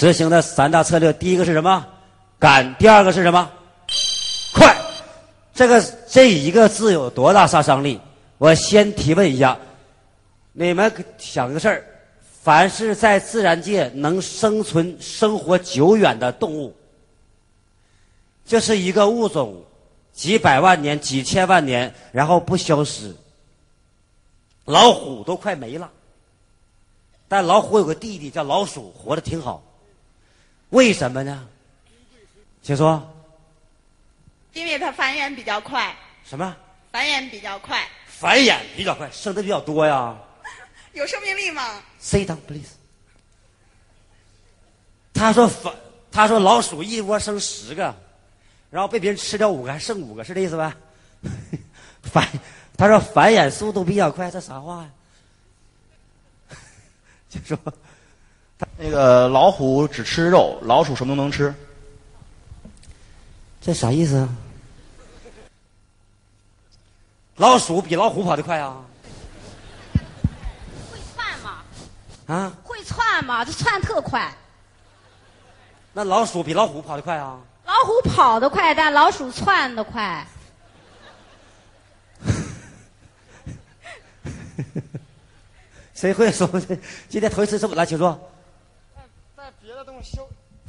执行的三大策略，第一个是什么？赶。第二个是什么？快。这个这一个字有多大杀伤力？我先提问一下，你们想个事儿：凡是在自然界能生存、生活久远的动物，就是一个物种，几百万年、几千万年，然后不消失。老虎都快没了，但老虎有个弟弟叫老鼠，活得挺好。为什么呢？请说。因为它繁衍比较快。什么？繁衍比较快。繁衍比较快，生的比较多呀。有生命力吗？Sit down, please。他说繁，他说老鼠一窝生十个，然后被别人吃掉五个，还剩五个，是这意思吧？繁，他说繁衍速度比较快，这啥话呀？就说。那个老虎只吃肉，老鼠什么都能吃。这啥意思啊？老鼠比老虎跑得快啊？会窜吗？啊？会窜吗？这窜特快。那老鼠比老虎跑得快啊？老虎跑得快，但老鼠窜得快。谁会说？今天头一次这么来，请说。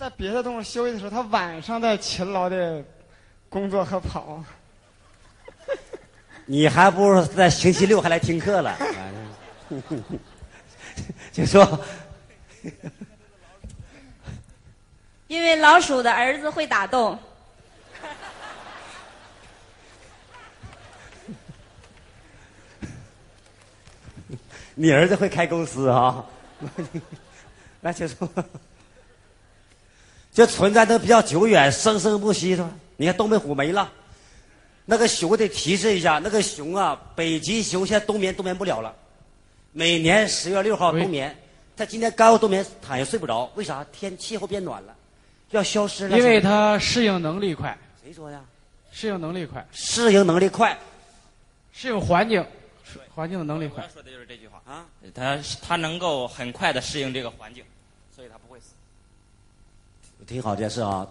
休在别的动物休息的时候，它晚上在勤劳的工作和跑。你还不如在星期六还来听课了。就说，因为老鼠的儿子会打洞。你儿子会开公司啊？来，请说。就存在的比较久远，生生不息，是吧？你看东北虎没了，那个熊得提示一下，那个熊啊，北极熊现在冬眠冬眠不了了，每年十月六号冬眠，它今天刚要冬眠，躺下睡不着，为啥？天气候变暖了，要消失了。因为它适应能力快。谁说的？适应能力快。适应能力快，适应环境，环境的能力快。说的就是这句话啊，它它能够很快的适应这个环境。挺好，这事啊，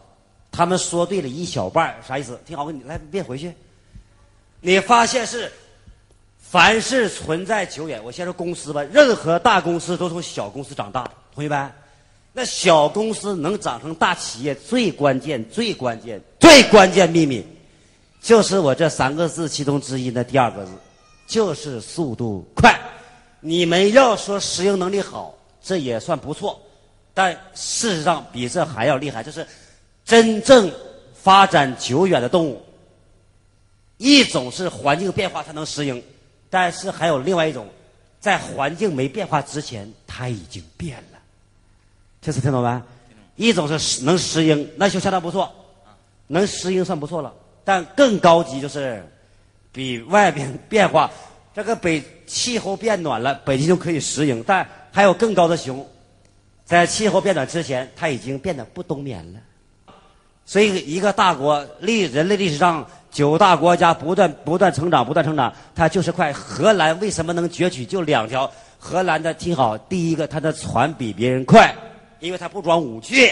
他们说对了一小半啥意思？挺好，你来别回去。你发现是，凡是存在久远，我先说公司吧，任何大公司都从小公司长大，同学们，那小公司能长成大企业，最关键、最关键、最关键秘密，就是我这三个字其中之一的第二个字，就是速度快。你们要说适应能力好，这也算不错。但事实上，比这还要厉害，就是真正发展久远的动物，一种是环境变化它能适应，但是还有另外一种，在环境没变化之前，它已经变了。这次听懂没？一种是能适应，那就相当不错，能适应算不错了。但更高级就是比外边变化，这个北气候变暖了，北极熊可以适应，但还有更高的熊。在气候变暖之前，它已经变得不冬眠了。所以，一个大国历人类历史上九大国家不断不断成长，不断成长，它就是快。荷兰为什么能攫取？就两条。荷兰的听好，第一个，它的船比别人快，因为它不装武器，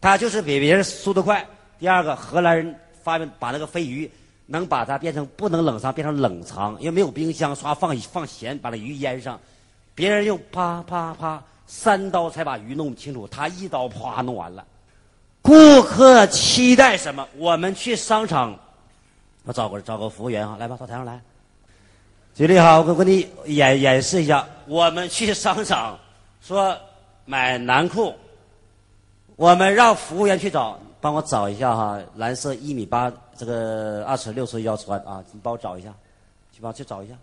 它就是比别人速度快。第二个，荷兰人发明把那个飞鱼能把它变成不能冷藏，变成冷藏，因为没有冰箱，刷放放咸，把那鱼腌上。别人用啪啪啪。三刀才把鱼弄清楚，他一刀啪弄完了。顾客期待什么？我们去商场，我找个找个服务员啊，来吧，到台上来。举例哈，我给你演演示一下。我们去商场，说买男裤，我们让服务员去找，帮我找一下哈，蓝色一米八，这个二尺六寸要穿啊，你帮我找一下，去帮去找一下。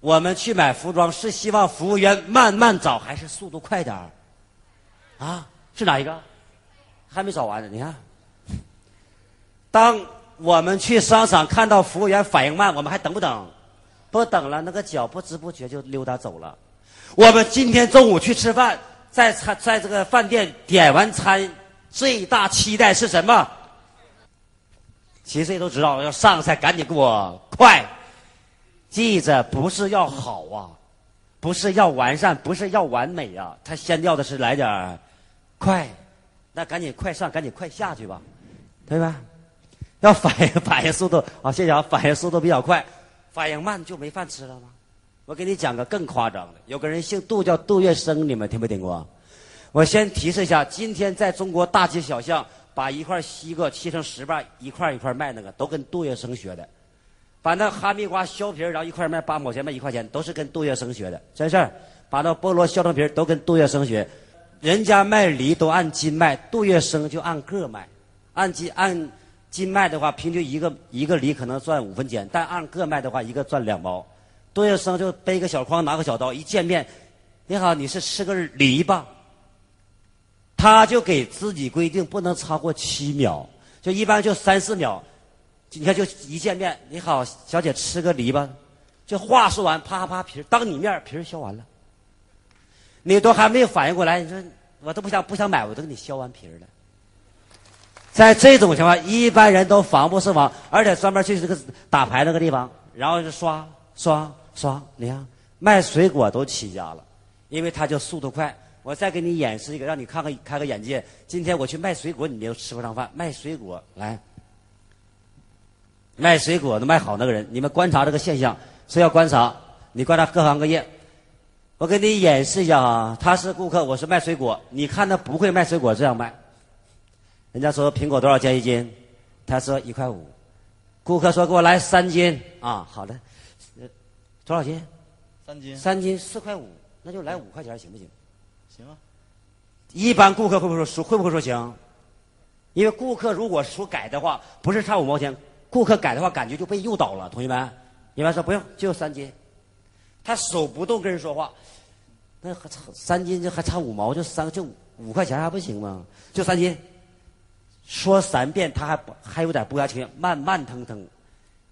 我们去买服装是希望服务员慢慢找，还是速度快点儿？啊，是哪一个？还没找完呢。你看，当我们去商场看到服务员反应慢，我们还等不等？不等了，那个脚不知不觉就溜达走了。我们今天中午去吃饭，在餐在这个饭店点完餐，最大期待是什么？其实也都知道，要上菜赶紧给我快。记着，不是要好啊，不是要完善，不是要完美啊，他先要的是来点儿快，那赶紧快上，赶紧快下去吧，对吧？要反应反应速度啊，谢谢啊，反应速度比较快，反应慢就没饭吃了吗？我给你讲个更夸张的，有个人姓杜，叫杜月笙，你们听没听过？我先提示一下，今天在中国大街小巷把一块西瓜切成十瓣，一块一块卖那个，都跟杜月笙学的。把那哈密瓜削皮，然后一块卖八毛钱，卖一块钱，都是跟杜月笙学的，真事儿。把那菠萝削成皮，都跟杜月笙学。人家卖梨都按斤卖，杜月笙就按个卖。按斤按斤卖的话，平均一个一个梨可能赚五分钱，但按个卖的话，一个赚两毛。杜月笙就背个小筐，拿个小刀，一见面，你好，你是吃个梨吧？他就给自己规定不能超过七秒，就一般就三四秒。你看，就一见面，你好，小姐吃个梨吧。这话说完，啪啪皮当你面皮削完了，你都还没有反应过来，你说我都不想不想买，我都给你削完皮了。在这种情况，一般人都防不胜防，而且专门去这个打牌那个地方，然后就刷刷刷，你看卖水果都起家了，因为他就速度快。我再给你演示一个，让你看看开个眼界。今天我去卖水果，你又吃不上饭。卖水果来。卖水果的卖好那个人，你们观察这个现象，是要观察。你观察各行各业，我给你演示一下啊。他是顾客，我是卖水果。你看他不会卖水果，这样卖。人家说苹果多少钱一斤？他说一块五。顾客说给我来三斤啊，好的。多少斤？三斤。三斤四块五，那就来五块钱行不行？行啊。一般顾客会不会说会不会说行？因为顾客如果说改的话，不是差五毛钱。顾客改的话，感觉就被诱导了。同学们，你们说不用，就三斤。他手不动跟人说话，那还差三斤就还差五毛，就三就五块钱还不行吗？就三斤，说三遍他还不还有点不情愿，慢慢腾腾，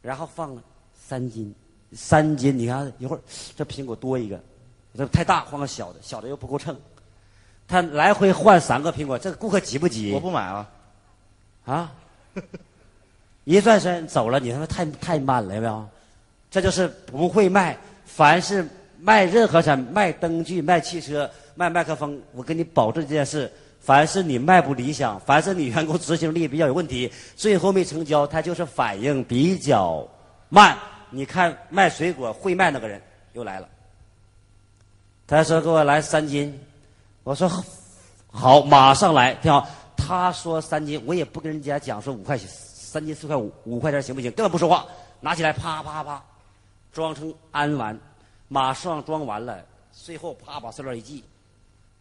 然后放了三斤，三斤。你看一会儿这苹果多一个，这太大换个小的，小的又不够称。他来回换三个苹果，这个顾客急不急？我不买了，啊。一转身走了，你他妈太太慢了，有没有？这就是不会卖。凡是卖任何产，卖灯具、卖汽车、卖麦克风，我跟你保证这件事：凡是你卖不理想，凡是你员工执行力比较有问题，最后没成交，他就是反应比较慢。你看卖水果会卖那个人又来了，他说给我来三斤，我说好，马上来，挺好。他说三斤，我也不跟人家讲说五块钱。三斤四块五，五块钱行不行？根本不说话，拿起来啪啪啪，装成安完，马上装完了，最后啪把塑料一系，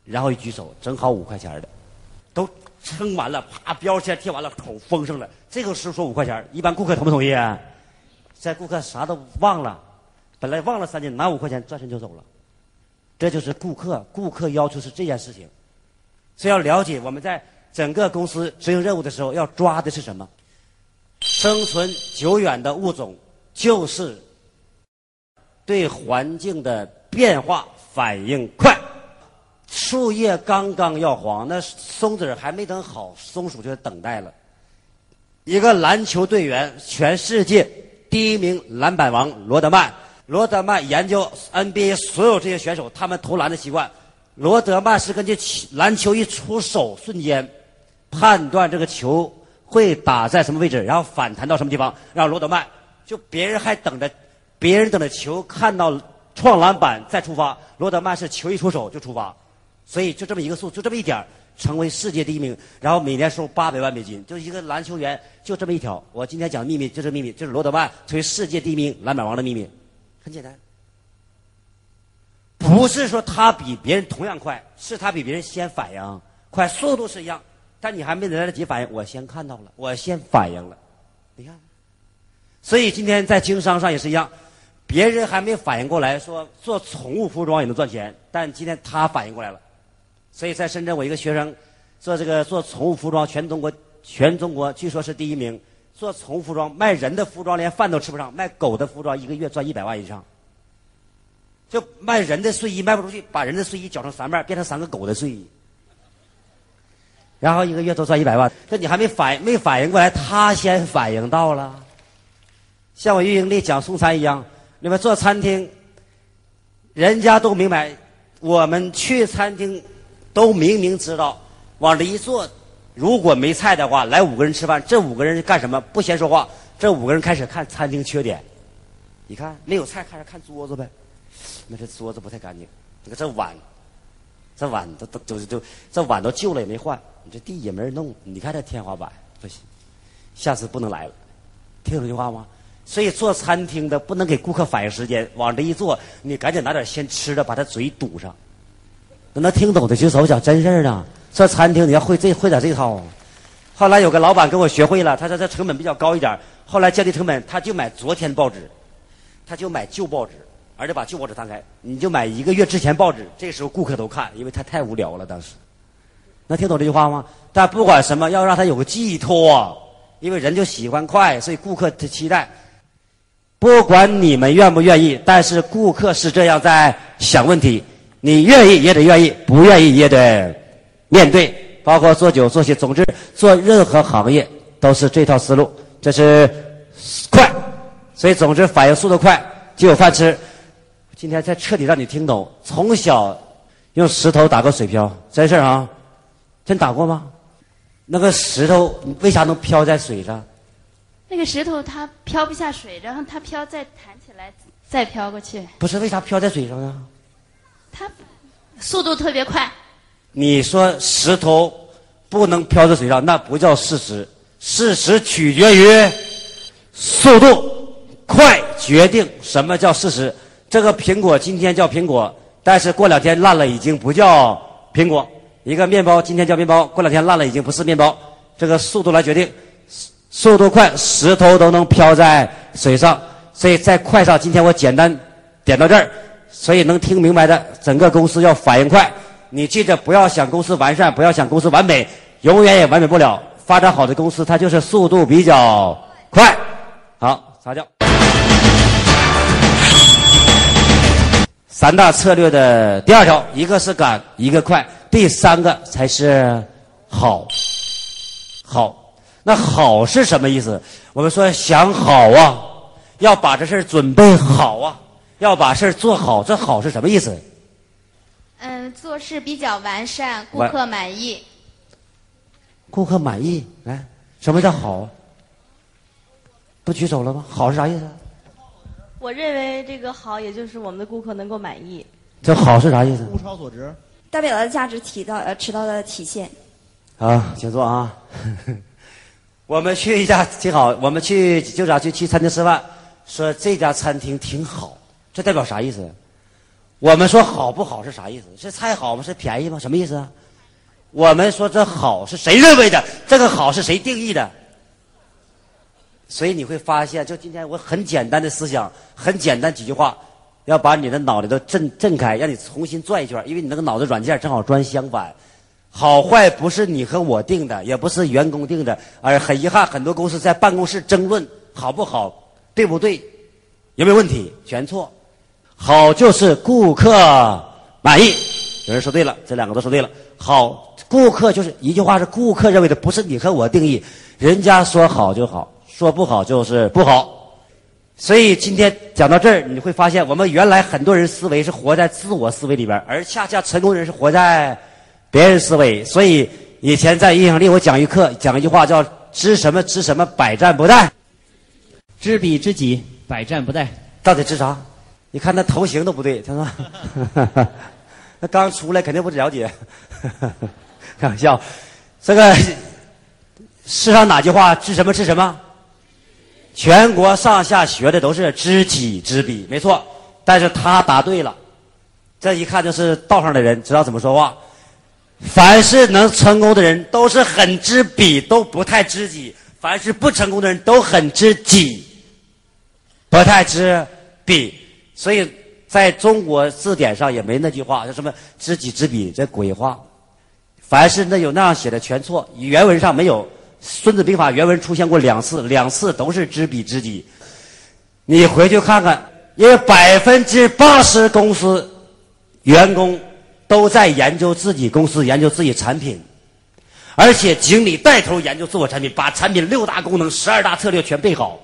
然后一举手，正好五块钱的，都称完了，啪标签贴完了，口封上了。这个时候说五块钱，一般顾客同不同意？啊在顾客啥都忘了，本来忘了三斤，拿五块钱转身就走了。这就是顾客，顾客要求是这件事情，所以要了解我们在整个公司执行任务的时候要抓的是什么。生存久远的物种，就是对环境的变化反应快。树叶刚刚要黄，那松子还没等好，松鼠就等待了。一个篮球队员，全世界第一名篮板王罗德曼。罗德曼研究 NBA 所有这些选手他们投篮的习惯。罗德曼是根据篮球一出手瞬间判断这个球。会打在什么位置，然后反弹到什么地方，让罗德曼就别人还等着，别人等着球看到创篮板再出发，罗德曼是球一出手就出发，所以就这么一个速，就这么一点成为世界第一名，然后每年收八百万美金，就一个篮球员就这么一条。我今天讲的秘密就是秘密，就是罗德曼成为世界第一名篮板王的秘密，很简单，不是说他比别人同样快，是他比别人先反应快，速度是一样。但你还没来得及反应，我先看到了，我先反应了，你看。所以今天在经商上也是一样，别人还没反应过来，说做宠物服装也能赚钱，但今天他反应过来了。所以在深圳，我一个学生做这个做宠物服装，全中国全中国据说是第一名。做宠物服装，卖人的服装连饭都吃不上，卖狗的服装一个月赚一百万以上。就卖人的睡衣卖不出去，把人的睡衣绞成三半，变成三个狗的睡衣。然后一个月都赚一百万，这你还没反没反应过来，他先反应到了。像我运营的讲送餐一样，你们做餐厅，人家都明白，我们去餐厅都明明知道往这一坐，如果没菜的话，来五个人吃饭，这五个人干什么？不闲说话，这五个人开始看餐厅缺点。你看没有菜，开始看桌子呗。那这桌子不太干净，你看这碗，这碗都都都都这碗都旧了也没换，这地也没人弄，你看这天花板不行，下次不能来了。听懂这句话吗？所以做餐厅的不能给顾客反应时间，往这一坐，你赶紧拿点先吃的，把他嘴堵上。能听懂的举手，讲真事儿呢。做餐厅你要会这会点这套。后来有个老板跟我学会了，他说这成本比较高一点，后来降低成本，他就买昨天报纸，他就买旧报纸，而且把旧报纸摊开，你就买一个月之前报纸，这时候顾客都看，因为他太无聊了当时。能听懂这句话吗？但不管什么，要让他有个寄托，因为人就喜欢快，所以顾客的期待。不管你们愿不愿意，但是顾客是这样在想问题。你愿意也得愿意，不愿意也得面对。包括做酒、做鞋，总之做任何行业都是这套思路。这是快，所以总之反应速度快就有饭吃。今天再彻底让你听懂，从小用石头打个水漂，真事儿啊？真打过吗？那个石头为啥能漂在水上？那个石头它漂不下水，然后它漂再弹起来，再飘过去。不是为啥漂在水上呢？它速度特别快。你说石头不能漂在水上，那不叫事实。事实取决于速度快，决定什么叫事实。这个苹果今天叫苹果，但是过两天烂了已经不叫苹果。一个面包今天叫面包，过两天烂了已经不是面包。这个速度来决定。速度快，石头都能漂在水上，所以在快上，今天我简单点到这儿，所以能听明白的，整个公司要反应快。你记着，不要想公司完善，不要想公司完美，永远也完美不了。发展好的公司，它就是速度比较快。好，撒娇。三大策略的第二条，一个是赶，一个快，第三个才是好，好。那好是什么意思？我们说想好啊，要把这事儿准备好啊，要把事儿做好。这好是什么意思？嗯，做事比较完善，顾客满意。顾客满意，来，什么叫好？不举手了吗？好是啥意思？我认为这个好，也就是我们的顾客能够满意。这好是啥意思？物超所值，代表的价值提到呃，迟到的体现。好，请坐啊。我们去一家挺好，我们去就啥去去餐厅吃饭，说这家餐厅挺好，这代表啥意思？我们说好不好是啥意思？是菜好吗？是便宜吗？什么意思啊？我们说这好是谁认为的？这个好是谁定义的？所以你会发现，就今天我很简单的思想，很简单几句话，要把你的脑袋都震震开，让你重新转一圈，因为你那个脑子软件正好转相反。好坏不是你和我定的，也不是员工定的，而很遗憾，很多公司在办公室争论好不好，对不对，有没有问题？全错。好就是顾客满意，有人说对了，这两个都说对了。好，顾客就是一句话是顾客认为的，不是你和我定义。人家说好就好，说不好就是不好。所以今天讲到这儿，你会发现，我们原来很多人思维是活在自我思维里边，而恰恰成功人是活在。别人思维，所以以前在影响力我讲一课，讲一句话叫“知什么知什么，百战不殆”。知彼知己，百战不殆。到底知啥？你看那头型都不对，他说，那刚出来肯定不了解。开玩笑，这个世上哪句话知什么知什么？全国上下学的都是知己知彼，没错。但是他答对了，这一看就是道上的人，知道怎么说话。凡是能成功的人，都是很知彼，都不太知己；凡是不成功的人，都很知己，不太知彼。所以，在中国字典上也没那句话，叫什么“知己知彼”这鬼话。凡是那有那样写的，全错。原文上没有，《孙子兵法》原文出现过两次，两次都是知彼知己。你回去看看，因为百分之八十公司员工。都在研究自己公司，研究自己产品，而且经理带头研究自我产品，把产品六大功能、十二大策略全背好。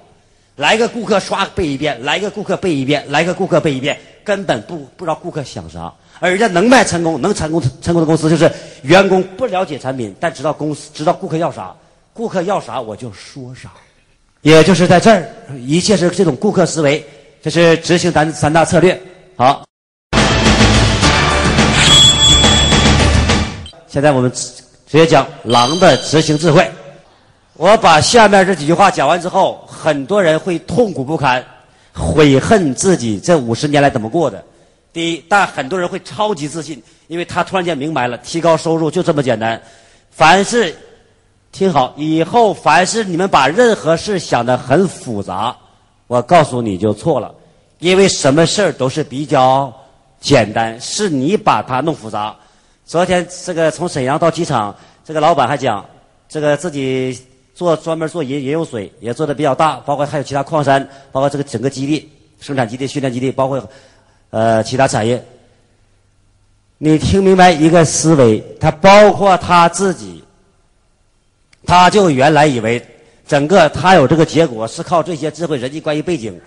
来个顾客刷背一遍，来个顾客背一遍，来个顾客背一遍，根本不不知道顾客想啥，而人家能卖成功、能成功成功的公司，就是员工不了解产品，但知道公司知道顾客要啥，顾客要啥我就说啥。也就是在这儿，一切是这种顾客思维，这是执行咱三大策略。好，现在我们直接讲狼的执行智慧。我把下面这几句话讲完之后，很多人会痛苦不堪，悔恨自己这五十年来怎么过的。第一，但很多人会超级自信，因为他突然间明白了，提高收入就这么简单。凡是，听好，以后凡是你们把任何事想得很复杂，我告诉你就错了，因为什么事儿都是比较简单，是你把它弄复杂。昨天这个从沈阳到机场，这个老板还讲，这个自己做专门做饮饮用水也做的比较大，包括还有其他矿山，包括这个整个基地、生产基地、训练基地，包括呃其他产业。你听明白一个思维，他包括他自己，他就原来以为整个他有这个结果是靠这些智慧、人际关系背景，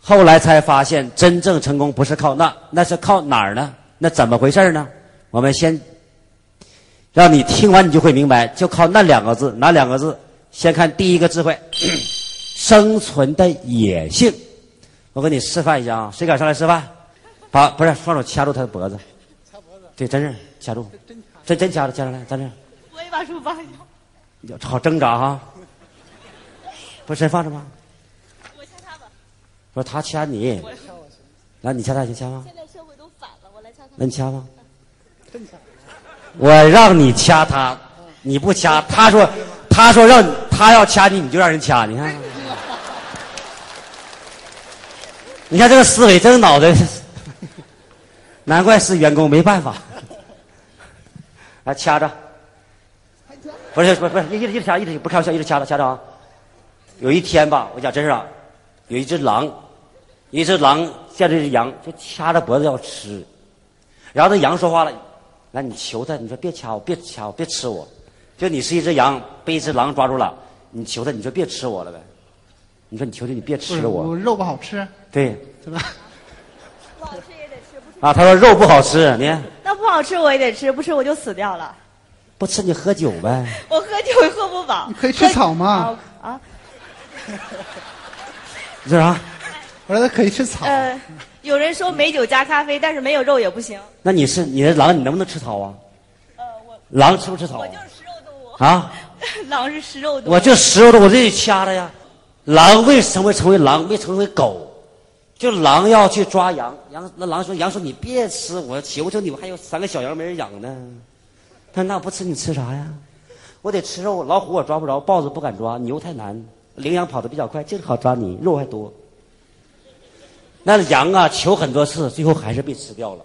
后来才发现真正成功不是靠那，那是靠哪儿呢？那怎么回事呢？我们先让你听完，你就会明白，就靠那两个字，哪两个字？先看第一个智慧，生存的野性。我给你示范一下啊，谁敢上来示范？把不是双手掐住他的脖子，掐脖子对，真是掐住，真真掐住，掐上来，站这儿，我也把书放下。有好挣扎哈。不是放着吗？我掐他吧。不是他掐你，来你掐他，你掐吗？现在社会都反了，我来掐他。那你掐吗？我让你掐他，你不掐，他说他说让你他要掐你，你就让人掐，你看，你看这个思维，这个脑袋，难怪是员工没办法。来掐着，不是不是不是，一直一直掐，一直不开玩笑，一直掐着掐着啊。有一天吧，我讲真是啊，有一只狼，一只狼见这只羊，就掐着脖子要吃，然后这羊说话了。来，你求他，你说别掐我，别掐我，别吃我。就你是一只羊，被一只狼抓住了，你求他，你说别吃我了呗。你说你求求你别吃我。肉不好吃，对是吧？不好吃也得吃，不吃啊，他说肉不好吃，你那不好吃我也得吃，不吃我就死掉了。不吃你喝酒呗。我喝酒也喝不饱。你可以吃草吗？啊啊，你说啥？我说他可以吃草。呃，有人说美酒加咖啡，但是没有肉也不行。那你是你的狼，你能不能吃草啊？呃，我狼吃不吃草我就是食肉动物。啊？狼是食肉动物。我就食肉动物，我这就掐了呀。狼为什么成为狼，没成为狗？就狼要去抓羊，羊那狼说：“羊说你别吃，我求求你，我还有三个小羊没人养呢。”他：“那不吃你吃啥呀？我得吃肉，老虎我抓不着，豹子不敢抓，牛太难，羚羊跑得比较快，正好抓你，肉还多。那羊啊，求很多次，最后还是被吃掉了。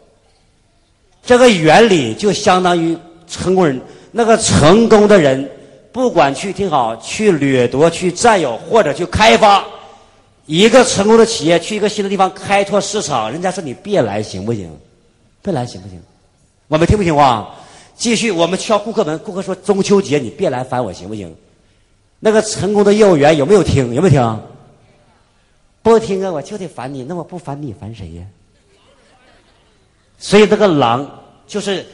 这个原理就相当于成功人，那个成功的人，不管去听好，去掠夺、去占有或者去开发一个成功的企业，去一个新的地方开拓市场，人家说你别来行不行？别来行不行？我们听不听话？继续，我们敲顾客门，顾客说中秋节你别来烦我行不行？那个成功的业务员有没有听？有没有听？不听啊，我就得烦你。那我不烦你，烦谁呀？所以这个狼就是，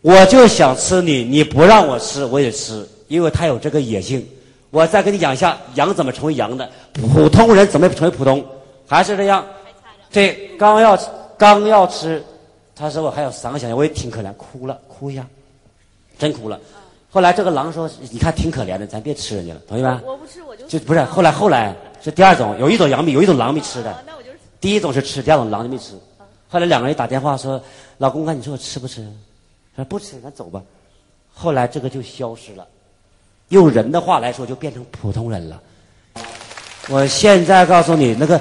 我就想吃你，你不让我吃，我也吃，因为它有这个野性。我再跟你讲一下羊怎么成为羊的，普通人怎么成为普通，还是这样。对，刚要刚要吃，他说我还有三个小羊，我也挺可怜，哭了，哭一下，真哭了。后来这个狼说：“你看挺可怜的，咱别吃人家了，同意吧？”我不吃我就就不是后来后来是第二种，有一种羊没有一种狼没吃的啊，那我就是第一种是吃，第二种狼就没吃。后来两个人打电话说：“老公看，你说我吃不吃？”说不吃，咱走吧。后来这个就消失了，用人的话来说，就变成普通人了。我现在告诉你，那个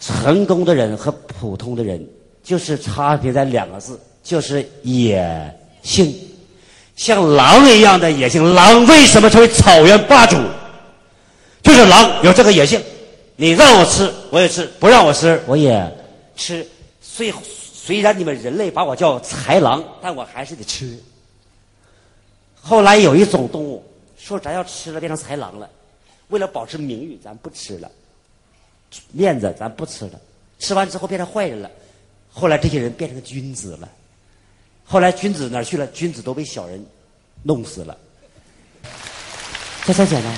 成功的人和普通的人，就是差别在两个字，就是野性。像狼一样的野性，狼为什么成为草原霸主？就是狼有这个野性，你让我吃我也吃，不让我吃我也吃。虽虽然你们人类把我叫豺狼，但我还是得吃。后来有一种动物说咱要吃了变成豺狼了，为了保持名誉，咱不吃了，面子咱不吃了，吃完之后变成坏人了。后来这些人变成君子了，后来君子哪儿去了？君子都被小人弄死了，这才简单。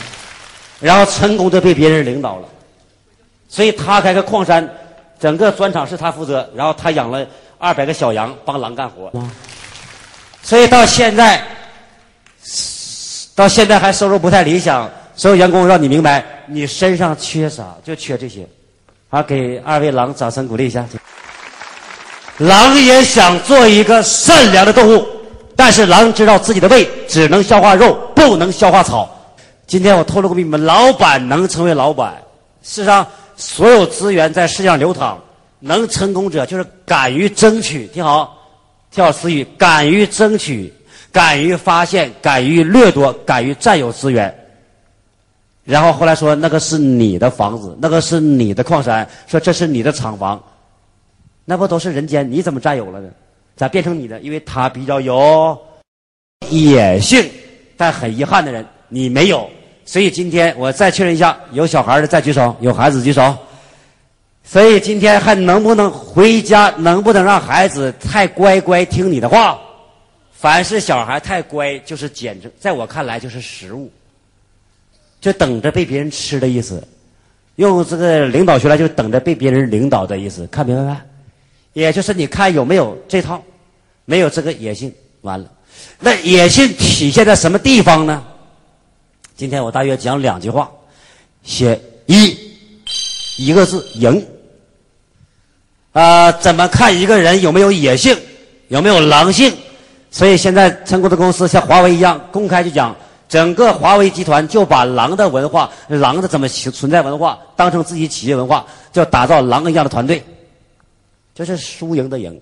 然后成功的被别人领导了，所以他开个矿山，整个砖厂是他负责，然后他养了二百个小羊帮狼干活。所以到现在，到现在还收入不太理想。所有员工让你明白，你身上缺啥，就缺这些。好，给二位狼掌声鼓励一下。狼也想做一个善良的动物，但是狼知道自己的胃只能消化肉，不能消化草。今天我透露个秘密：老板能成为老板，世上所有资源在世界上流淌，能成功者就是敢于争取。听好，听好词语：敢于争取，敢于发现，敢于掠夺，敢于占有资源。然后后来说那个是你的房子，那个是你的矿山，说这是你的厂房，那不都是人间？你怎么占有了呢？咋变成你的？因为他比较有野性，但很遗憾的人你没有。所以今天我再确认一下，有小孩的再举手，有孩子举手。所以今天还能不能回家？能不能让孩子太乖乖听你的话？凡是小孩太乖，就是简直在我看来就是食物。就等着被别人吃的意思，用这个领导学来，就等着被别人领导的意思，看明白没？也就是你看有没有这套，没有这个野性，完了。那野性体现在什么地方呢？今天我大约讲两句话，写一一个字赢。啊，怎么看一个人有没有野性，有没有狼性？所以现在成功的公司像华为一样，公开就讲。整个华为集团就把狼的文化、狼的怎么存在文化当成自己企业文化，就打造狼一样的团队，这是输赢的赢。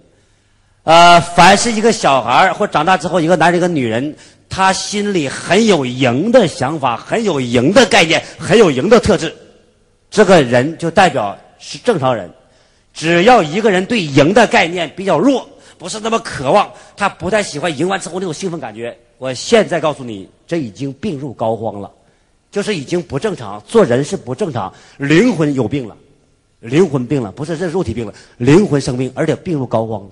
呃，凡是一个小孩或长大之后，一个男人一个女人，他心里很有赢的想法，很有赢的概念，很有赢的特质，这个人就代表是正常人。只要一个人对赢的概念比较弱，不是那么渴望，他不太喜欢赢完之后那种兴奋感觉。我现在告诉你，这已经病入膏肓了，就是已经不正常。做人是不正常，灵魂有病了，灵魂病了，不是这肉体病了，灵魂生病，而且病入膏肓了。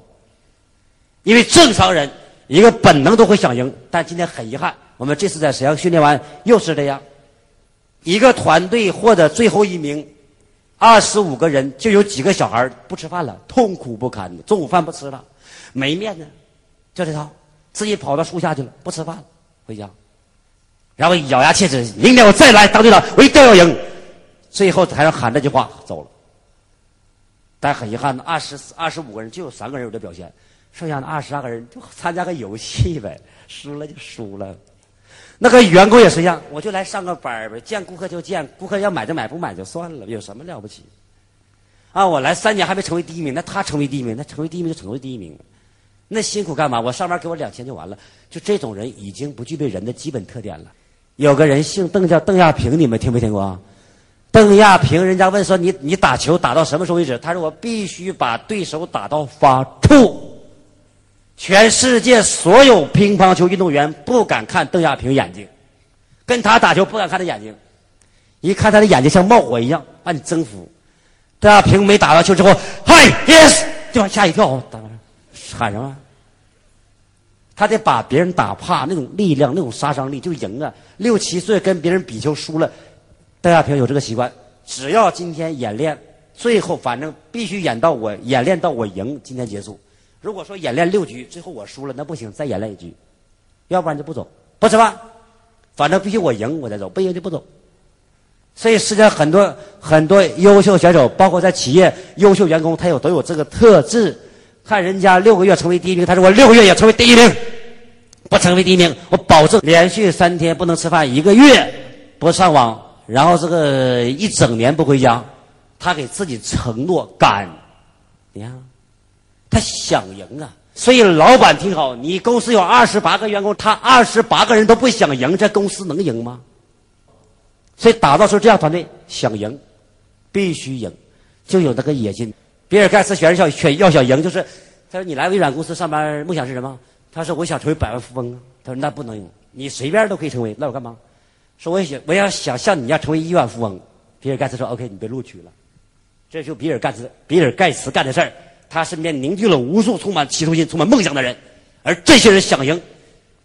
因为正常人一个本能都会想赢，但今天很遗憾，我们这次在沈阳训练完又是这样，一个团队获得最后一名，二十五个人就有几个小孩不吃饭了，痛苦不堪，中午饭不吃了，没面子，就这套。自己跑到树下去了，不吃饭，回家，然后咬牙切齿，明天我再来当队长，我一定要赢。最后台上喊这句话走了。但很遗憾，二十二十五个人就有三个人有这表现，剩下的二十二个人就参加个游戏呗，输了就输了。那个员工也是一样，我就来上个班呗，见顾客就见，顾客要买就买，不买就算了，有什么了不起？啊，我来三年还没成为第一名，那他成为第一名，那成为第一名就成为第一名。那辛苦干嘛？我上班给我两千就完了。就这种人已经不具备人的基本特点了。有个人姓邓，叫邓亚萍，你们听没听过？邓亚萍，人家问说你你打球打到什么时候为止？他说我必须把对手打到发吐。全世界所有乒乓球运动员不敢看邓亚萍眼睛，跟他打球不敢看他眼睛，一看他的眼睛像冒火一样，把你征服。邓亚萍没打到球之后，嗨，yes，就吓一跳。喊什么？他得把别人打怕，那种力量，那种杀伤力就赢啊！六七岁跟别人比球输了，邓亚萍有这个习惯，只要今天演练，最后反正必须演到我演练到我赢，今天结束。如果说演练六局，最后我输了，那不行，再演练一局，要不然就不走，不吃饭，反正必须我赢我再走，不赢就不走。所以世界上很多很多优秀选手，包括在企业优秀员工，他有都有这个特质。看人家六个月成为第一名，他说我六个月也成为第一名，不成为第一名，我保证连续三天不能吃饭，一个月不上网，然后这个一整年不回家，他给自己承诺敢，你看，他想赢啊。所以老板听好，你公司有二十八个员工，他二十八个人都不想赢，这公司能赢吗？所以打造出这样团队，想赢，必须赢，就有那个野心。比尔盖茨选要选要想赢，就是他说你来微软公司上班，梦想是什么？他说我想成为百万富翁啊。他说那不能，你随便都可以成为，那我干嘛？说我想我要想像你一样成为亿万富翁。比尔盖茨说 OK，你被录取了。这就比尔盖茨比尔盖茨干的事儿，他身边凝聚了无数充满企图心、充满梦想的人，而这些人想赢。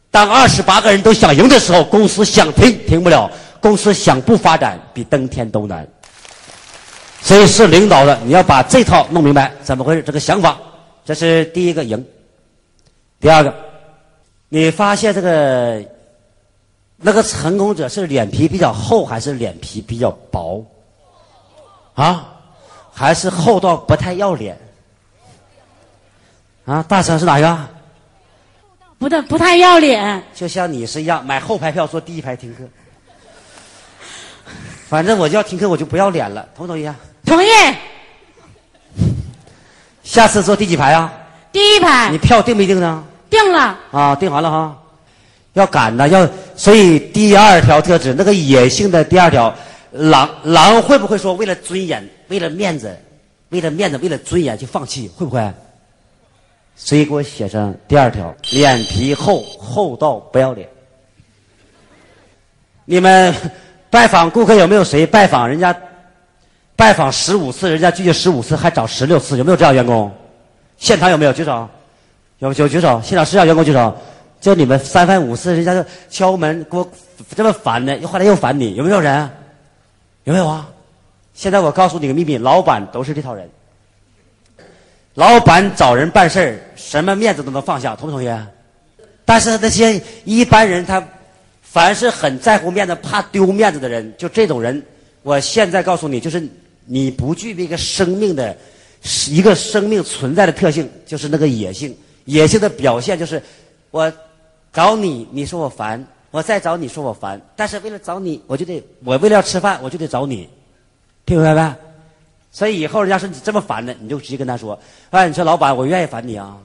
当二十八个人都想赢的时候，公司想停停不了，公司想不发展比登天都难。所以是领导的，你要把这套弄明白，怎么回事？这个想法，这是第一个赢。第二个，你发现这个那个成功者是脸皮比较厚还是脸皮比较薄？啊，还是厚到不太要脸？啊，大声是哪个？不太不太要脸，就像你是一样，买后排票坐第一排听课。反正我就要听课，我就不要脸了，同不同意啊？同意。下次坐第几排啊？第一排。你票定没定呢？定了。啊，定完了哈。要赶的，要所以第二条特质，那个野性的第二条，狼狼会不会说为了尊严，为了面子，为了面子，为了尊严就放弃？会不会？所以给我写上第二条：脸皮厚，厚到不要脸。你们拜访顾客有没有谁拜访人家？拜访十五次，人家拒绝十五次，还找十六次，有没有这样员工？现场有没有举手？有有举手？现场是样员工举手。就你们三番五次，人家就敲门给我这么烦的，又后来又烦你，有没有人？有没有啊？现在我告诉你个秘密，老板都是这套人。老板找人办事，什么面子都能放下，同不同意？但是那些一般人，他凡是很在乎面子、怕丢面子的人，就这种人，我现在告诉你，就是你不具备一个生命的，一个生命存在的特性，就是那个野性。野性的表现就是我。找你，你说我烦；我再找你说我烦。但是为了找你，我就得我为了要吃饭，我就得找你，听明白没？所以以后人家说你这么烦的，你就直接跟他说：“哎，你说老板，我愿意烦你啊。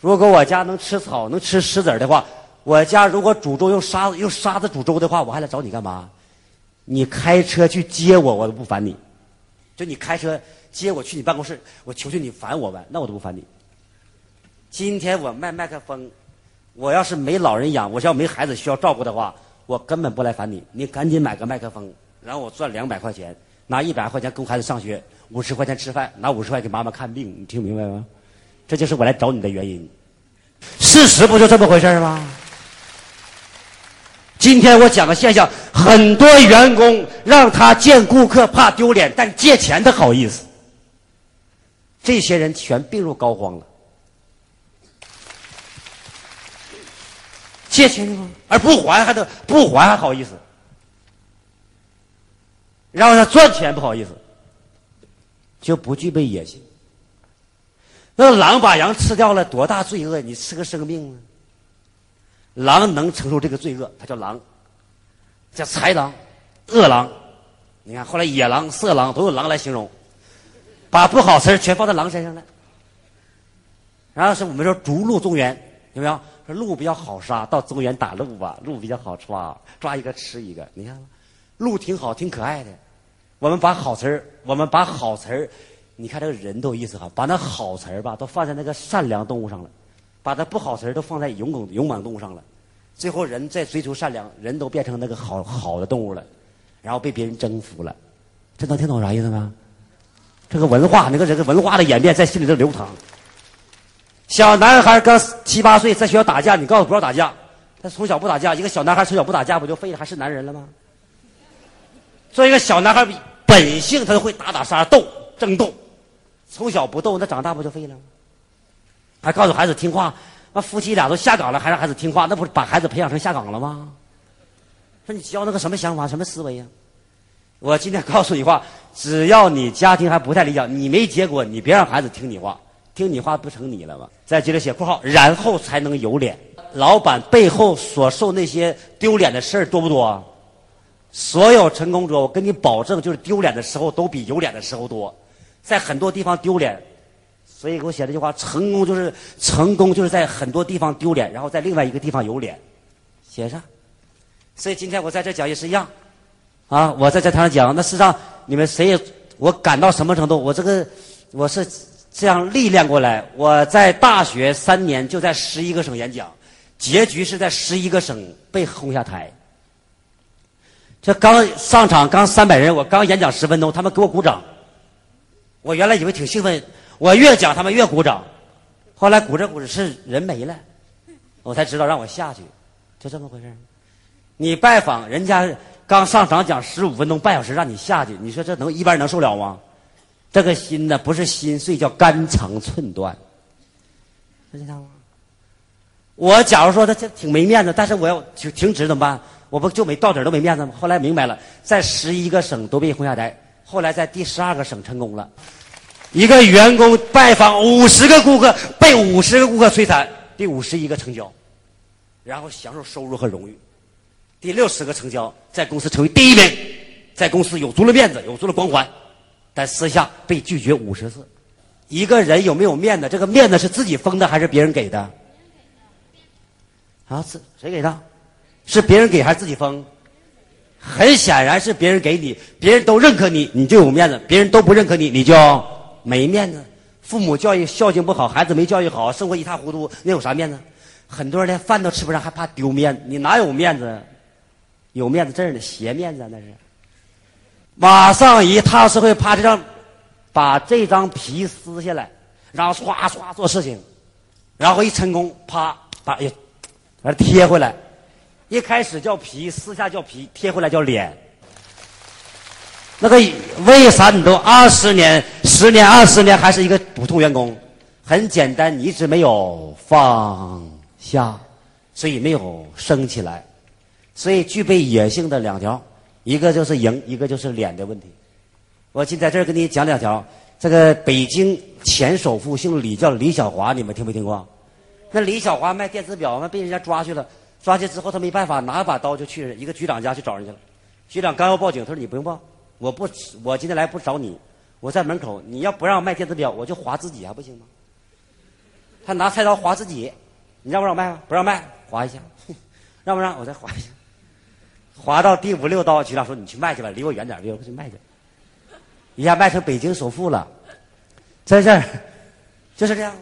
如果我家能吃草，能吃石子的话，我家如果煮粥用沙子用沙子煮粥的话，我还来找你干嘛？你开车去接我，我都不烦你。就你开车接我去你办公室，我求求你烦我吧，那我都不烦你。今天我卖麦克风。”我要是没老人养，我要没孩子需要照顾的话，我根本不来烦你。你赶紧买个麦克风，然后我赚两百块钱，拿一百块钱供孩子上学，五十块钱吃饭，拿五十块给妈妈看病。你听明白吗？这就是我来找你的原因。事实不就这么回事吗？今天我讲个现象，很多员工让他见顾客怕丢脸，但借钱他好意思。这些人全病入膏肓了。借钱吗？而不还还得不还还好意思，然后他赚钱不好意思，就不具备野心。那狼把羊吃掉了，多大罪恶？你吃个生命呢？狼能承受这个罪恶，它叫狼，叫豺狼、恶狼。你看后来野狼、色狼都有狼来形容，把不好词全放在狼身上了。然后是我们说逐鹿中原，有没有？鹿比较好杀，到中原打鹿吧。鹿比较好抓，抓一个吃一个。你看，鹿挺好，挺可爱的。我们把好词儿，我们把好词儿，你看这个人都有意思哈。把那好词儿吧，都放在那个善良动物上了，把那不好词儿都放在勇猛勇猛动物上了。最后人在追求善良，人都变成那个好好的动物了，然后被别人征服了。这能听懂啥意思吗？这个文化，那个这个文化的演变在心里头流淌。小男孩刚七八岁，在学校打架，你告诉不要打架，他从小不打架。一个小男孩从小不打架，不就废了，还是男人了吗？作为一个小男孩，本性他就会打打杀杀、斗争斗，从小不斗，那长大不就废了吗？还告诉孩子听话，那夫妻俩都下岗了，还让孩子听话，那不是把孩子培养成下岗了吗？说你教那个什么想法、什么思维呀？我今天告诉你话，只要你家庭还不太理想，你没结果，你别让孩子听你话。听你话不成你了吗？再接着写括号，然后才能有脸。老板背后所受那些丢脸的事儿多不多？所有成功者，我跟你保证，就是丢脸的时候都比有脸的时候多。在很多地方丢脸，所以给我写这句话：成功就是成功，就是在很多地方丢脸，然后在另外一个地方有脸。写上。所以今天我在这讲也是一样，啊，我在这台上讲，那事实上你们谁也，我感到什么程度？我这个我是。这样历练过来，我在大学三年就在十一个省演讲，结局是在十一个省被轰下台。这刚上场刚三百人，我刚演讲十分钟，他们给我鼓掌。我原来以为挺兴奋，我越讲他们越鼓掌，后来鼓着鼓着是人没了，我才知道让我下去，就这么回事你拜访人家刚上场讲十五分钟半小时，让你下去，你说这能一般人能受了吗？这个心呢，不是心碎，叫肝肠寸断，知道吗？我假如说他这挺没面子，但是我要停停职怎么办？我不就没到底儿都没面子吗？后来明白了，在十一个省都被轰下台，后来在第十二个省成功了。一个员工拜访五十个顾客，被五十个顾客摧残，第五十一个成交，然后享受收入和荣誉。第六十个成交，在公司成为第一名，在公司有足了面子，有足了光环，但私下被拒绝五十次。一个人有没有面子？这个面子是自己封的还是别人给的？啊，是谁给的？是别人给还是自己封？很显然是别人给你，别人都认可你，你就有面子；别人都不认可你，你就没面子。父母教育孝敬不好，孩子没教育好，生活一塌糊涂，那有啥面子？很多人连饭都吃不上，还怕丢面子？你哪有面子？有面子这儿呢，斜面子那是。马上一踏社会趴这张，把这张皮撕下来，然后唰唰做事情，然后一成功，啪把哎呀，把它贴回来。一开始叫皮，私下叫皮，贴回来叫脸。那个为啥你都二十年、十年、二十年还是一个普通员工？很简单，你一直没有放下，所以没有升起来。所以具备野性的两条，一个就是赢，一个就是脸的问题。我今在这儿跟你讲两条。这个北京前首富姓李，叫李小华，你们听没听过？那李小华卖电子表，那被人家抓去了。抓去之后，他没办法，拿把刀就去一个局长家去找人去了。局长刚要报警，他说：“你不用报，我不，我今天来不找你，我在门口。你要不让卖电子表，我就划自己还不行吗？”他拿菜刀划自己，你让不让卖吗？不让卖，划一下，让不让？我再划一下，划到第五六刀，局长说：“你去卖去吧，离我远点，离我去卖去。”一下卖成北京首富了，在这儿就是这样。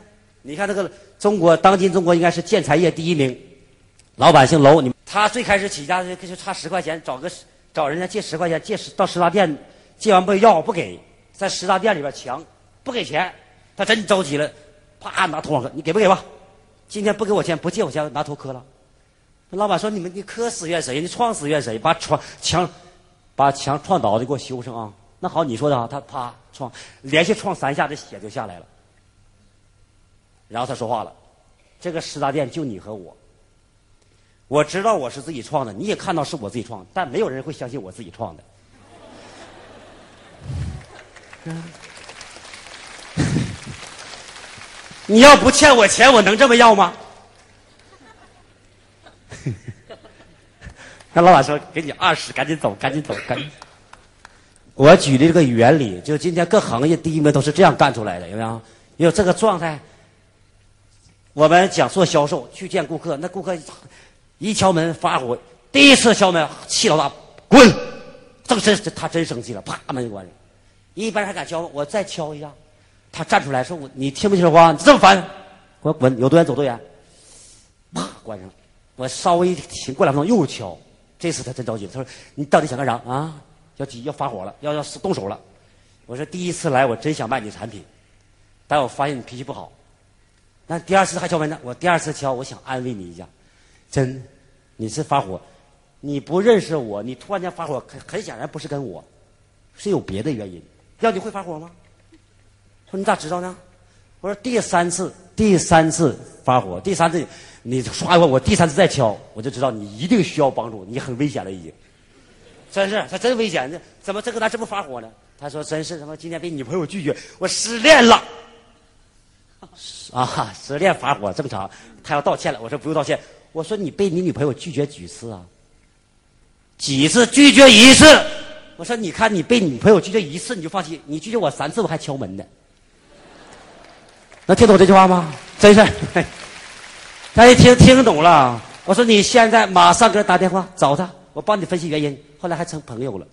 你看这个中国，当今中国应该是建材业第一名。老板姓楼，你他最开始起家就就差十块钱，找个找人家借十块钱，借十到十大店，借完不要不给，在十大店里边抢，不给钱，他真着急了，啪拿头往磕，你给不给吧？今天不给我钱，不借我钱，拿头磕了。老板说：“你们你磕死怨谁？你撞死怨谁？把床墙把墙撞倒的给我修上啊！”那好，你说的啊，他啪撞，连续撞三下，这血就下来了。然后他说话了：“这个十大店就你和我。”我知道我是自己创的，你也看到是我自己创，但没有人会相信我自己创的。你要不欠我钱，我能这么要吗？那老板说：“给你二十，赶紧走，赶紧走，赶紧。”我举的这个原理，就今天各行业第一名都是这样干出来的，有没有？有这个状态。我们讲做销售，去见顾客，那顾客。一敲门发火，第一次敲门气老大，滚！这真他真生气了，啪门就关上。一般人还敢敲，我再敲一下，他站出来说：“我你听不听话？你这么烦，给我滚！有多远走多远。”啪关上。我稍微停过两分钟又敲，这次他真着急，他说：“你到底想干啥啊？要急要发火了，要要动手了。”我说：“第一次来我真想卖你产品，但我发现你脾气不好。那第二次还敲门呢，我第二次敲，我想安慰你一下。”真，你是发火，你不认识我，你突然间发火，很很显然不是跟我，是有别的原因。要你会发火吗？说你咋知道呢？我说第三次，第三次发火，第三次你刷我我第三次再敲，我就知道你一定需要帮助，你很危险了已经。真是，他真危险，这怎么这个他这么发火呢？他说真是，他妈今天被女朋友拒绝，我失恋了。啊，失恋发火正常，他要道歉了，我说不用道歉。我说你被你女朋友拒绝几次啊？几次拒绝一次？我说你看你被女朋友拒绝一次你就放弃，你拒绝我三次我还敲门呢。能听懂这句话吗？真是，他一听听懂了。我说你现在马上给他打电话找他，我帮你分析原因。后来还成朋友了，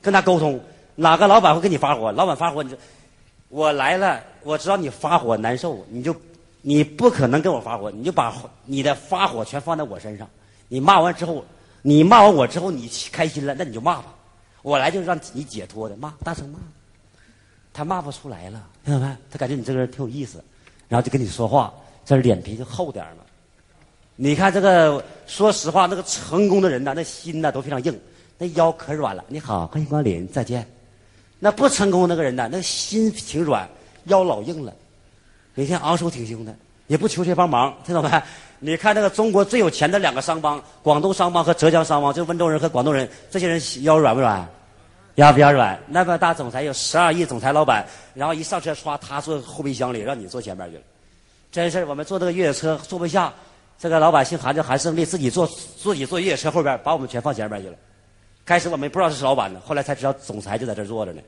跟他沟通，哪个老板会跟你发火？老板发火，你说我来了，我知道你发火难受，你就。你不可能跟我发火，你就把你的发火全放在我身上。你骂完之后，你骂完我之后，你开心了，那你就骂吧。我来就是让你解脱的，骂，大声骂。他骂不出来了，听到没？他感觉你这个人挺有意思，然后就跟你说话，这脸皮就厚点了。你看这个，说实话，那个成功的人呐，那心呐都非常硬，那腰可软了。你好，欢迎光临，再见。那不成功那个人呐，那心挺软，腰老硬了，每天昂首挺胸的，也不求谁帮忙，听懂没？你看那个中国最有钱的两个商帮，广东商帮和浙江商帮，就温州人和广东人，这些人腰软不软？腰比较软。那么大总裁有十二亿总裁老板，然后一上车唰，他坐后备箱里，让你坐前面去了。真是我们坐那个越野车坐不下，这个老板姓韩，叫韩胜利，自己坐自己坐越野车后边，把我们全放前面去了。开始我们不知道这是老板呢，后来才知道总裁就在这坐着呢。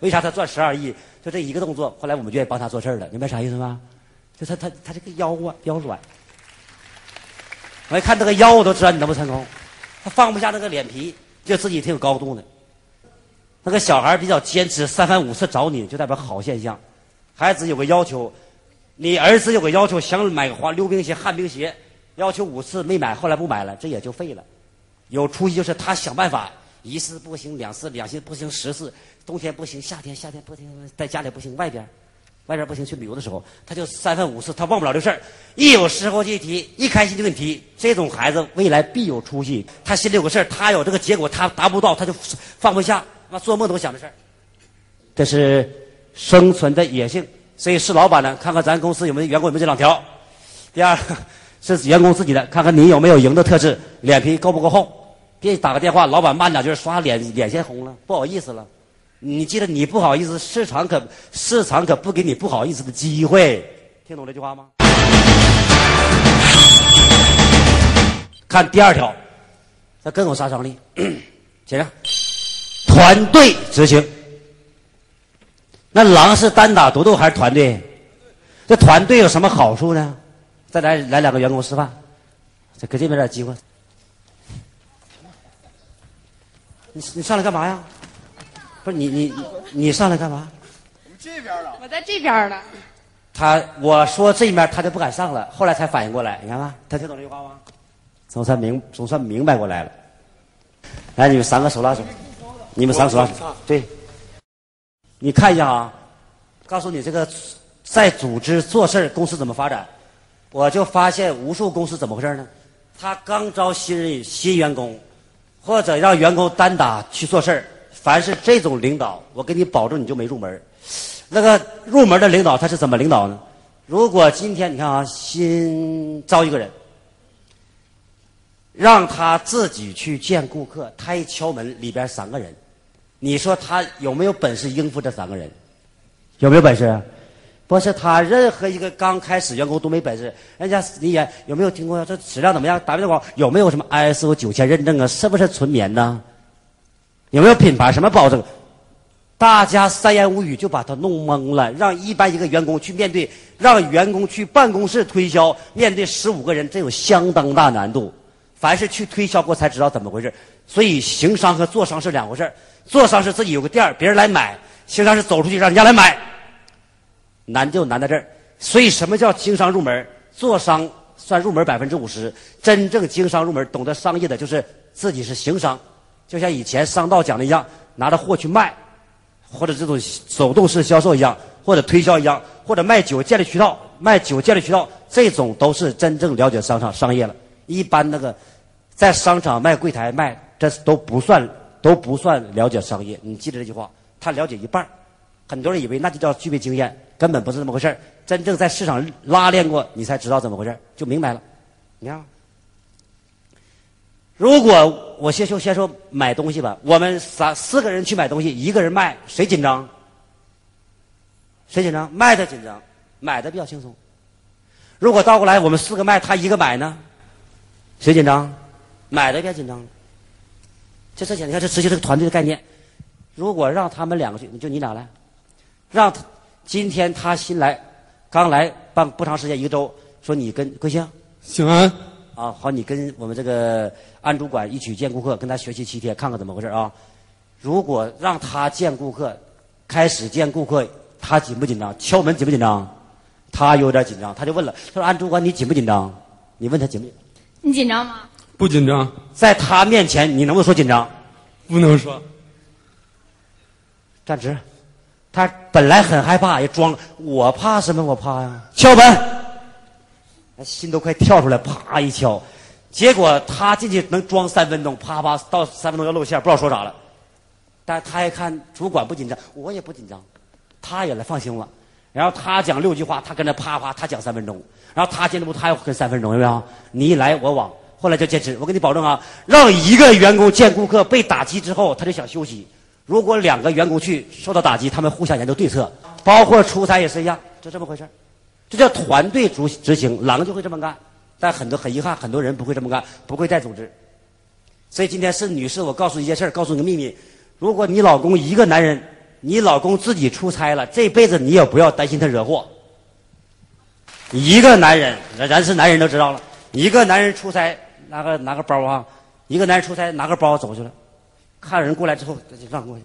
为啥他赚十二亿？就这一个动作，后来我们愿意帮他做事了。明白啥意思吗？就他他他这个腰啊腰软，我一看这个腰，我都知道你能不能成功。他放不下那个脸皮，就自己挺有高度呢。那个小孩比较坚持，三番五次找你就代表好现象。孩子有个要求，你儿子有个要求，想买个滑溜冰鞋、旱冰鞋，要求五次没买，后来不买了，这也就废了。有出息就是他想办法，一次不行，两次两次不行，十次，冬天不行，夏天夏天不行，在家里不行，外边外边不行，去旅游的时候，他就三番五次，他忘不了这事儿。一有时候就提，一开心就给你提。这种孩子未来必有出息。他心里有个事儿，他有这个结果，他达不到，他就放不下，那做梦都想的事儿。这是生存的野性。所以是老板的，看看咱公司有没有员工有没有这两条。第二是员工自己的，看看你有没有赢的特质，脸皮够不够厚。别打个电话，老板骂你两句，刷脸脸先红了，不好意思了。你记得你不好意思，市场可市场可不给你不好意思的机会。听懂这句话吗？看第二条，这更有杀伤力。接着，团队执行。那狼是单打独斗还是团队？这团队有什么好处呢？再来来两个员工示范，再给这边点机会。你你上来干嘛呀？不是你你你上来干嘛？这边了。我在这边呢。他我说这面他就不敢上了，后来才反应过来，你看吧，他听懂这句话吗？总算明总算明白过来了。来，你们三个手拉手，你们三个手拉手，对。你看一下啊，告诉你这个在组织做事儿，公司怎么发展？我就发现无数公司怎么回事呢？他刚招新人新员工，或者让员工单打去做事儿，凡是这种领导，我给你保证你就没入门。那个入门的领导他是怎么领导呢？如果今天你看啊，新招一个人，让他自己去见顾客，他一敲门，里边三个人。你说他有没有本事应付这三个人？有没有本事？不是他，任何一个刚开始员工都没本事。人家你也有没有听过？这质量怎么样？打没打广？有没有什么 ISO 九千认证啊？是不是纯棉呢？有没有品牌？什么保证？大家三言五语就把他弄懵了。让一般一个员工去面对，让员工去办公室推销，面对十五个人，这有相当大难度。凡是去推销过才知道怎么回事。所以行商和做商是两回事做商是自己有个店儿，别人来买；行商是走出去让人家来买。难就难在这儿。所以什么叫经商入门？做商算入门百分之五十，真正经商入门、懂得商业的，就是自己是行商。就像以前商道讲的一样，拿着货去卖，或者这种手动式销售一样，或者推销一样，或者卖酒建立渠道，卖酒建立渠道，这种都是真正了解商场商业了。一般那个在商场卖柜台卖，这都不算。都不算了解商业，你记得这句话，他了解一半很多人以为那就叫具备经验，根本不是那么回事真正在市场拉练过，你才知道怎么回事就明白了。你看，如果我先说先说买东西吧，我们三四个人去买东西，一个人卖，谁紧张？谁紧张？卖的紧张，买的比较轻松。如果倒过来，我们四个卖，他一个买呢，谁紧张？买的别紧张。了这这，你看这实际这个团队的概念。如果让他们两个去，就你俩来，让他今天他新来，刚来办不长时间，一个周，说你跟贵姓？姓安。啊，好，你跟我们这个安主管一起见顾客，跟他学习七天，看看怎么回事啊。如果让他见顾客，开始见顾客，他紧不紧张？敲门紧不紧张？他有点紧张，他就问了，他说安主管你紧不紧张？你问他紧不紧？你紧张吗？不紧张，在他面前你能不能说紧张？不能说。站直，他本来很害怕，也装。我怕什么？我怕呀！敲门，那心都快跳出来，啪一敲，结果他进去能装三分钟，啪啪到三分钟要露馅，不知道说啥了。但他一看主管不紧张，我也不紧张，他也来放心了。然后他讲六句话，他跟着啪啪，他讲三分钟。然后他监督部，他又跟三分钟，有没有？你一来我往，后来就坚持。我给你保证啊，让一个员工见顾客被打击之后，他就想休息。如果两个员工去受到打击，他们互相研究对策，包括出差也是一样，就这么回事这叫团队执执行，狼就会这么干。但很多很遗憾，很多人不会这么干，不会带组织。所以今天是女士，我告诉你一件事，告诉你个秘密：如果你老公一个男人，你老公自己出差了，这辈子你也不要担心他惹祸。一个男人，咱是男人都知道了，一个男人出差拿个拿个包啊，一个男人出差拿个包走去了，看人过来之后就让过去。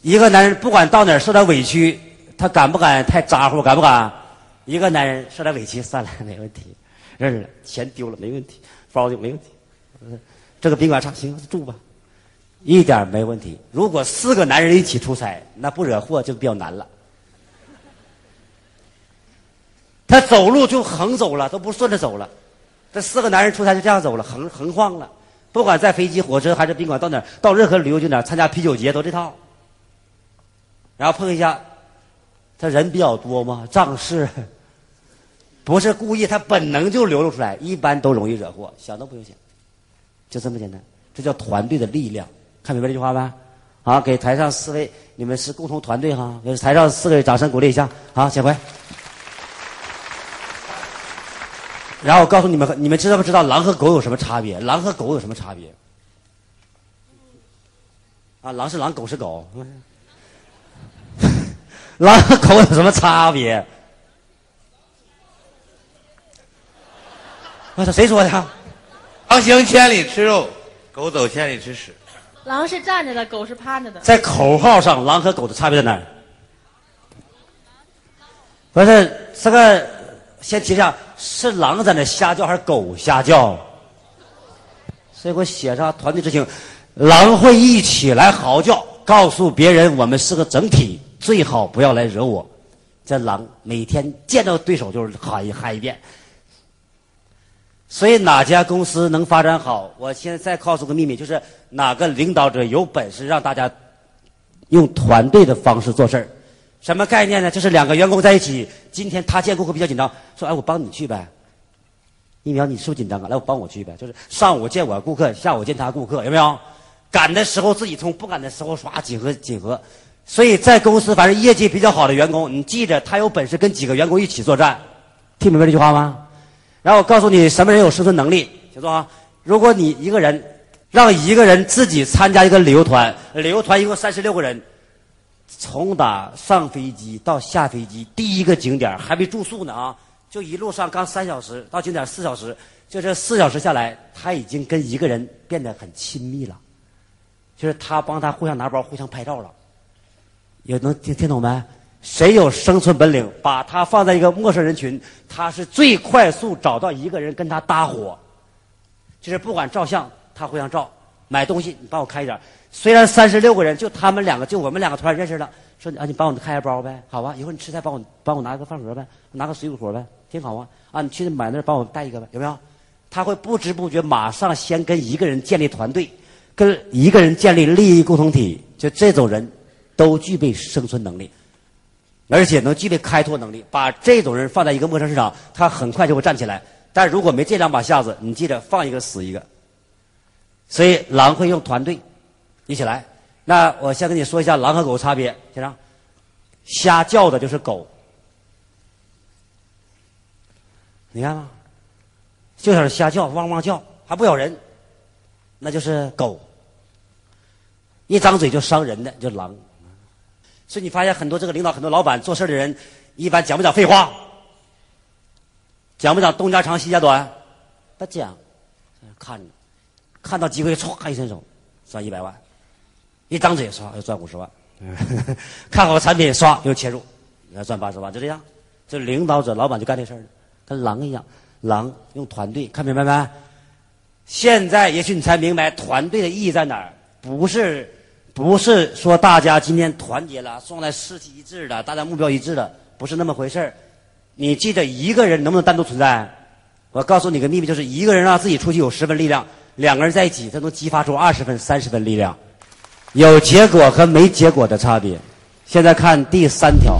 一个男人不管到哪受点委屈，他敢不敢太咋呼？敢不敢？一个男人受点委屈，算了，没问题，认识了，钱丢了没问题，包丢没问题，这个宾馆差，行住吧，一点没问题。如果四个男人一起出差，那不惹祸就比较难了。他走路就横走了，都不顺着走了。这四个男人出差就这样走了，横横晃了。不管在飞机、火车还是宾馆，到哪到任何旅游景点参加啤酒节都这套。然后碰一下，他人比较多嘛，仗势，不是故意，他本能就流露出来，一般都容易惹祸，想都不用想，就这么简单。这叫团队的力量，看明白这句话没？好，给台上四位，你们是共同团队哈，给台上四位掌声鼓励一下。好，请回。然后我告诉你们，你们知道不知道狼和狗有什么差别？狼和狗有什么差别？啊，狼是狼，狗是狗。狼和狗有什么差别？我操，谁说的？狼行千里吃肉，狗走千里吃屎。狼是站着的，狗是趴着的。在口号上，狼和狗的差别在哪儿？不是这个，先提一下，是狼在那瞎叫还是狗瞎叫？所以我写上团队执行，狼会一起来嚎叫，告诉别人我们是个整体，最好不要来惹我。这狼每天见到对手就是喊一喊一遍。所以哪家公司能发展好？我现在再告诉个秘密，就是哪个领导者有本事让大家用团队的方式做事儿。什么概念呢？就是两个员工在一起，今天他见顾客比较紧张，说：“哎，我帮你去呗。”一苗，你是不是紧张啊？来，我帮我去呗。就是上午见我顾客，下午见他顾客，有没有？赶的时候自己冲，不赶的时候刷紧合紧合。所以在公司，反正业绩比较好的员工，你记着，他有本事跟几个员工一起作战。听明白这句话吗？然后我告诉你，什么人有生存能力？请坐啊！如果你一个人让一个人自己参加一个旅游团，旅游团一共三十六个人，从打上飞机到下飞机，第一个景点还没住宿呢啊，就一路上刚三小时，到景点四小时，就这四小时下来，他已经跟一个人变得很亲密了，就是他帮他互相拿包、互相拍照了。有能听听懂没？谁有生存本领，把他放在一个陌生人群，他是最快速找到一个人跟他搭伙。就是不管照相，他互相照；买东西，你帮我开一点。虽然三十六个人，就他们两个，就我们两个突然认识了，说啊，你帮我开下包呗，好吧？一会你吃菜帮我帮我拿个饭盒呗，拿个水果盒呗，挺好啊。啊，你去买那帮我带一个呗，有没有？他会不知不觉马上先跟一个人建立团队，跟一个人建立利益共同体，就这种人，都具备生存能力。而且能具备开拓能力，把这种人放在一个陌生市场，他很快就会站起来。但如果没这两把下子，你记着放一个死一个。所以狼会用团队一起来。那我先跟你说一下狼和狗差别，先生。瞎叫的就是狗，你看吗？就在那瞎叫，汪汪叫，还不咬人，那就是狗。一张嘴就伤人的，就狼。所以你发现很多这个领导、很多老板做事的人，一般讲不讲废话？讲不讲东家长西家短？不讲，看着，看到机会歘一伸手，赚一百万，一张嘴刷要赚五十万，看好产品刷又切入，要赚八十万，就这样。这领导者、老板就干这事儿跟狼一样，狼用团队，看明白没？现在也许你才明白团队的意义在哪儿，不是。不是说大家今天团结了，状态士气一致的，大家目标一致的，不是那么回事。你记得一个人能不能单独存在？我告诉你个秘密，就是一个人让自己出去有十分力量，两个人在一起，他能激发出二十分、三十分力量。有结果和没结果的差别。现在看第三条。